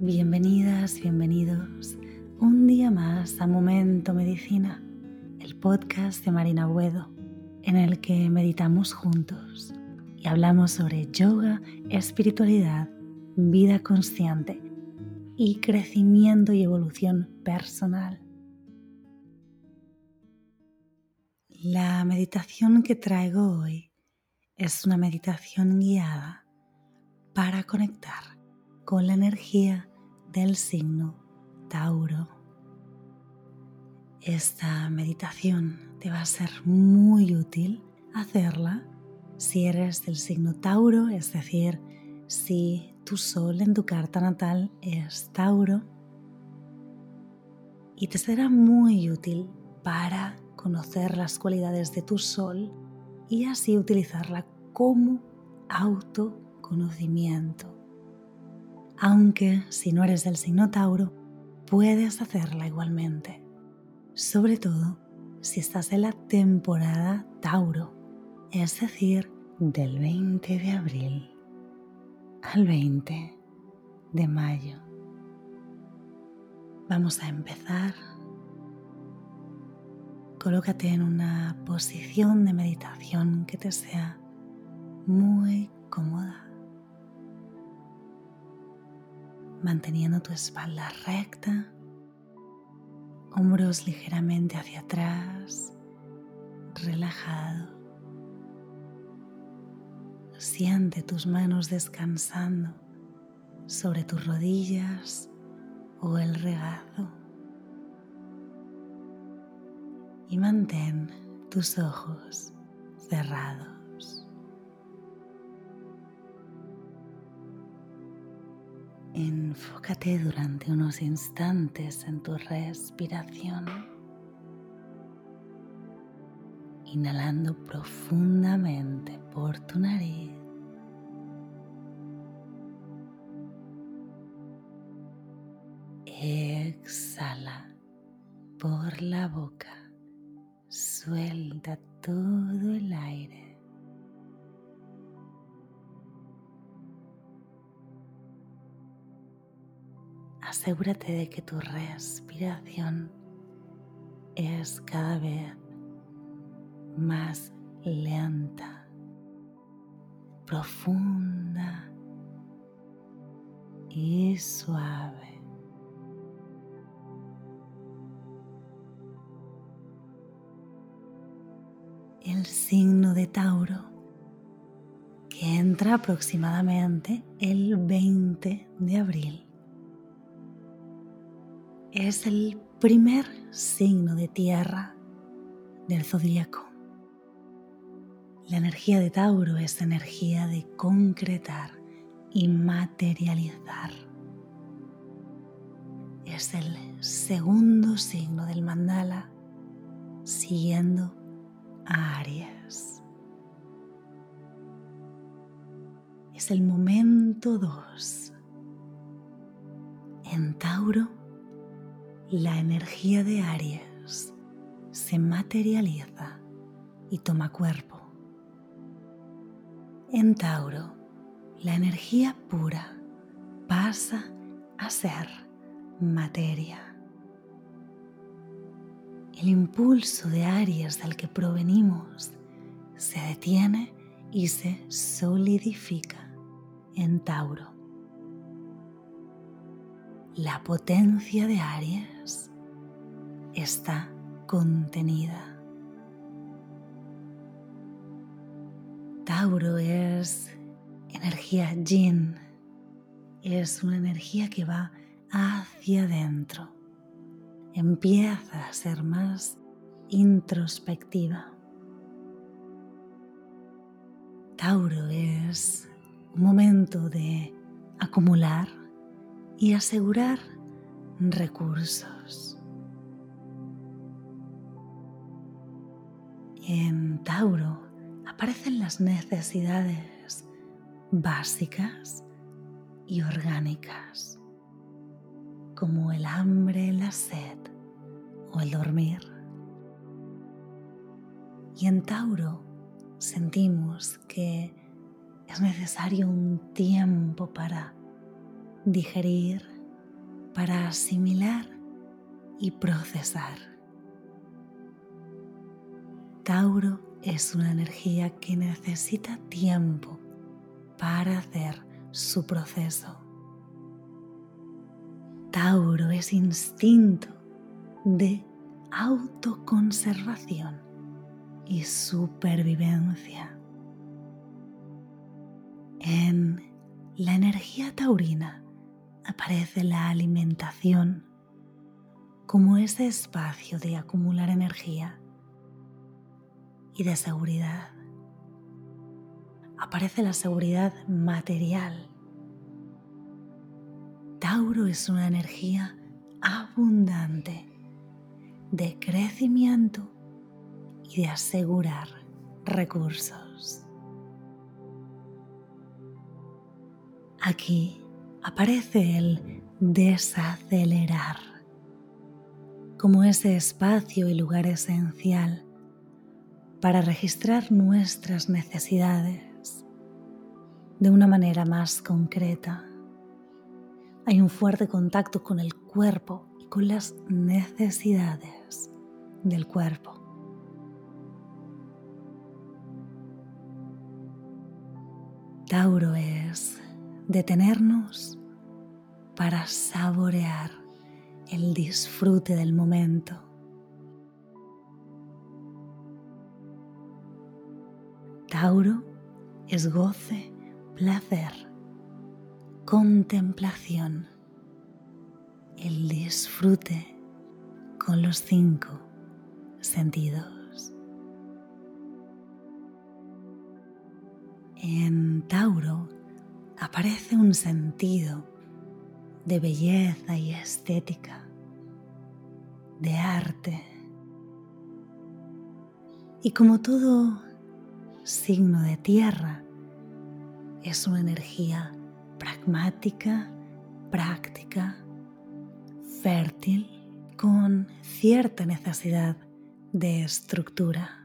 Bienvenidas, bienvenidos un día más a Momento Medicina, el podcast de Marina Buedo, en el que meditamos juntos y hablamos sobre yoga, espiritualidad, vida consciente y crecimiento y evolución personal. La meditación que traigo hoy es una meditación guiada para conectar con la energía del signo Tauro. Esta meditación te va a ser muy útil hacerla si eres del signo Tauro, es decir, si tu sol en tu carta natal es Tauro. Y te será muy útil para conocer las cualidades de tu sol y así utilizarla como autoconocimiento. Aunque si no eres del signo Tauro, puedes hacerla igualmente, sobre todo si estás en la temporada Tauro, es decir, del 20 de abril al 20 de mayo. Vamos a empezar. Colócate en una posición de meditación que te sea muy cómoda, manteniendo tu espalda recta, hombros ligeramente hacia atrás, relajado. Siente tus manos descansando sobre tus rodillas o el regazo. Y mantén tus ojos cerrados. Enfócate durante unos instantes en tu respiración, inhalando profundamente por tu nariz. Exhala por la boca, suelta todo el aire. Asegúrate de que tu respiración es cada vez más lenta, profunda y suave. El signo de Tauro que entra aproximadamente el 20 de abril es el primer signo de tierra del zodíaco. La energía de Tauro es energía de concretar y materializar. Es el segundo signo del mandala siguiendo a Aries. Es el momento 2. En Tauro la energía de Aries se materializa y toma cuerpo. En Tauro, la energía pura pasa a ser materia. El impulso de Aries del que provenimos se detiene y se solidifica en Tauro. La potencia de Aries está contenida. Tauro es energía yin, es una energía que va hacia adentro, empieza a ser más introspectiva. Tauro es un momento de acumular y asegurar recursos. En Tauro aparecen las necesidades básicas y orgánicas, como el hambre, la sed o el dormir. Y en Tauro sentimos que es necesario un tiempo para digerir para asimilar y procesar. Tauro es una energía que necesita tiempo para hacer su proceso. Tauro es instinto de autoconservación y supervivencia. En la energía taurina aparece la alimentación como ese espacio de acumular energía y de seguridad. Aparece la seguridad material. Tauro es una energía abundante de crecimiento y de asegurar recursos. Aquí aparece el desacelerar como ese espacio y lugar esencial para registrar nuestras necesidades de una manera más concreta. Hay un fuerte contacto con el cuerpo y con las necesidades del cuerpo. Tauro es detenernos para saborear el disfrute del momento Tauro es goce, placer, contemplación, el disfrute con los cinco sentidos. En Tauro aparece un sentido de belleza y estética, de arte. Y como todo signo de tierra, es una energía pragmática, práctica, fértil, con cierta necesidad de estructura.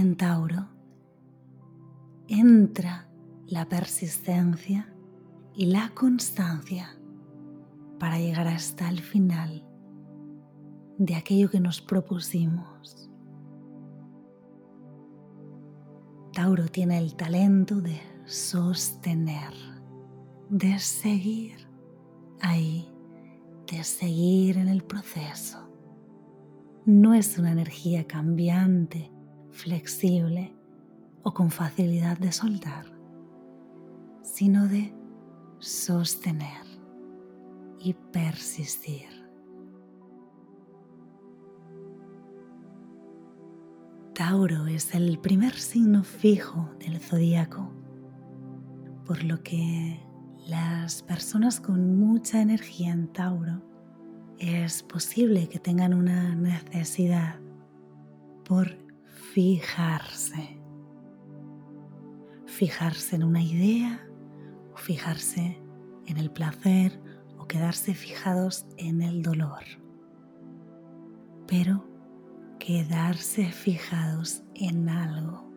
En Tauro entra la persistencia y la constancia para llegar hasta el final de aquello que nos propusimos. Tauro tiene el talento de sostener, de seguir ahí, de seguir en el proceso. No es una energía cambiante, flexible o con facilidad de soltar, sino de sostener y persistir. Tauro es el primer signo fijo del zodíaco, por lo que las personas con mucha energía en Tauro es posible que tengan una necesidad por fijarse. Fijarse en una idea o fijarse en el placer quedarse fijados en el dolor, pero quedarse fijados en algo.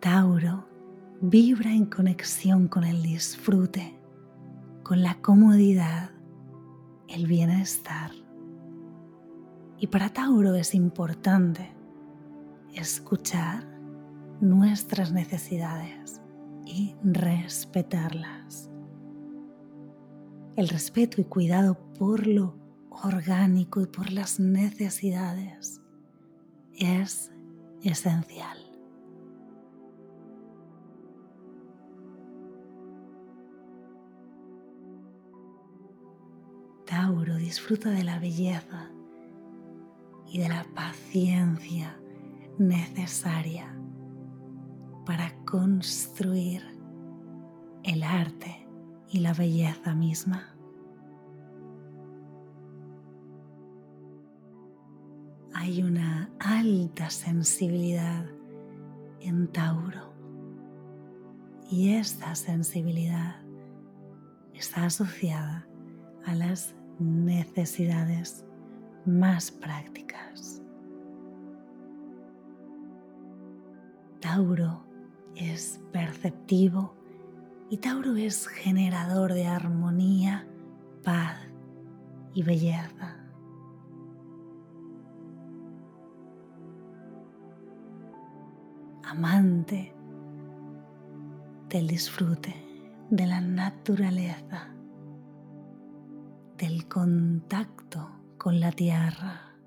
Tauro vibra en conexión con el disfrute, con la comodidad, el bienestar. Y para Tauro es importante escuchar nuestras necesidades y respetarlas. El respeto y cuidado por lo orgánico y por las necesidades es esencial. Tauro disfruta de la belleza y de la paciencia necesaria para construir el arte y la belleza misma. Hay una alta sensibilidad en Tauro y esta sensibilidad está asociada a las necesidades más prácticas. Tauro es perceptivo y Tauro es generador de armonía, paz y belleza. Amante del disfrute de la naturaleza, del contacto con la tierra.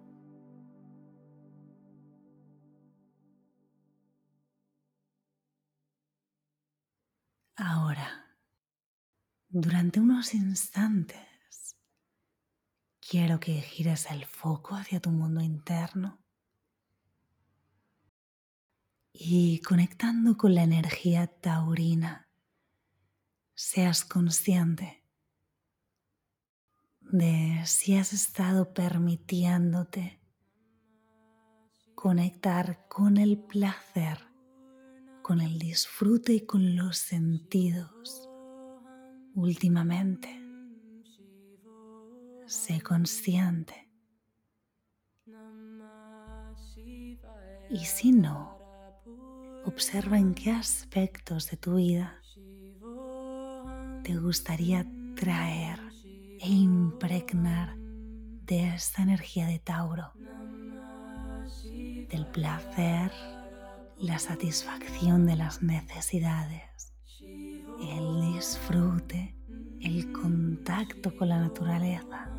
Ahora, durante unos instantes, quiero que gires el foco hacia tu mundo interno y conectando con la energía taurina, seas consciente de si has estado permitiéndote conectar con el placer con el disfrute y con los sentidos últimamente. Sé consciente. Y si no, observa en qué aspectos de tu vida te gustaría traer e impregnar de esta energía de Tauro, del placer la satisfacción de las necesidades, el disfrute, el contacto con la naturaleza.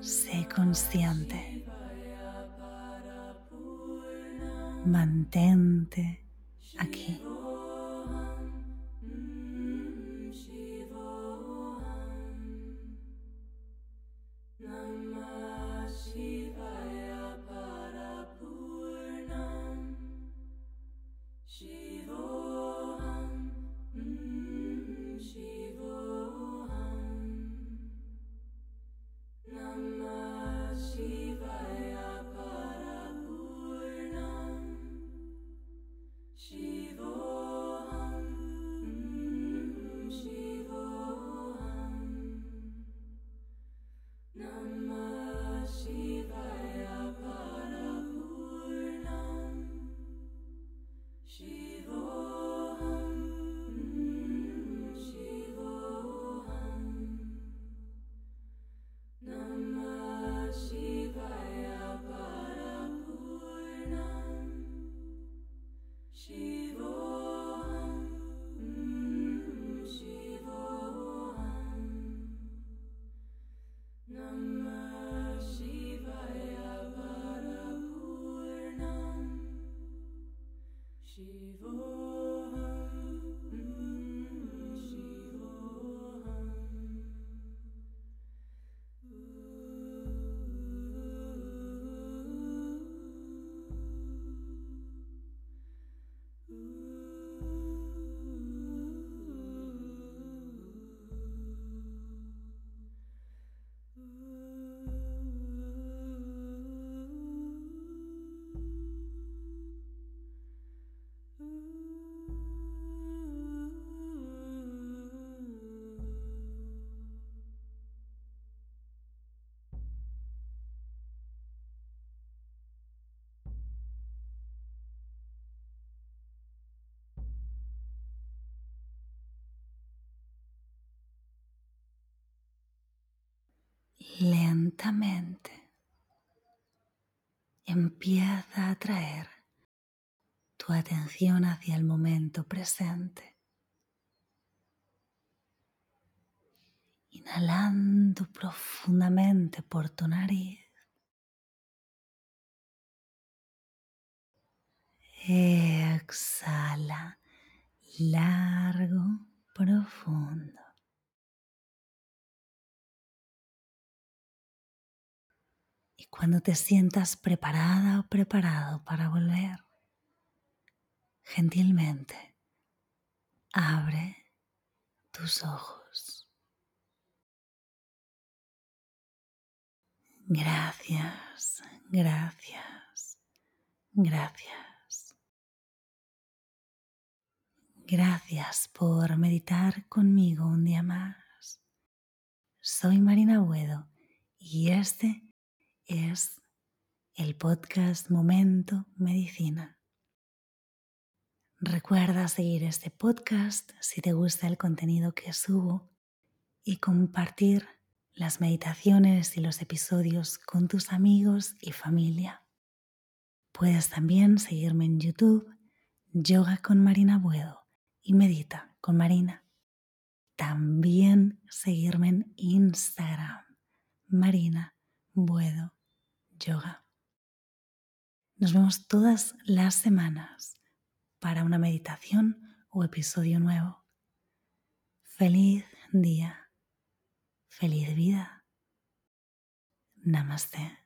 Sé consciente. Mantente aquí. Lentamente empieza a traer tu atención hacia el momento presente. Inhalando profundamente por tu nariz. Exhala largo, profundo. Cuando te sientas preparada o preparado para volver, gentilmente abre tus ojos. Gracias, gracias, gracias. Gracias por meditar conmigo un día más. soy Marina Buedo y este es el podcast Momento Medicina. Recuerda seguir este podcast si te gusta el contenido que subo y compartir las meditaciones y los episodios con tus amigos y familia. Puedes también seguirme en YouTube, Yoga con Marina Buedo y Medita con Marina también seguirme en Instagram, Marina Buedo Yoga. Nos vemos todas las semanas para una meditación o episodio nuevo. Feliz día, feliz vida. Namaste.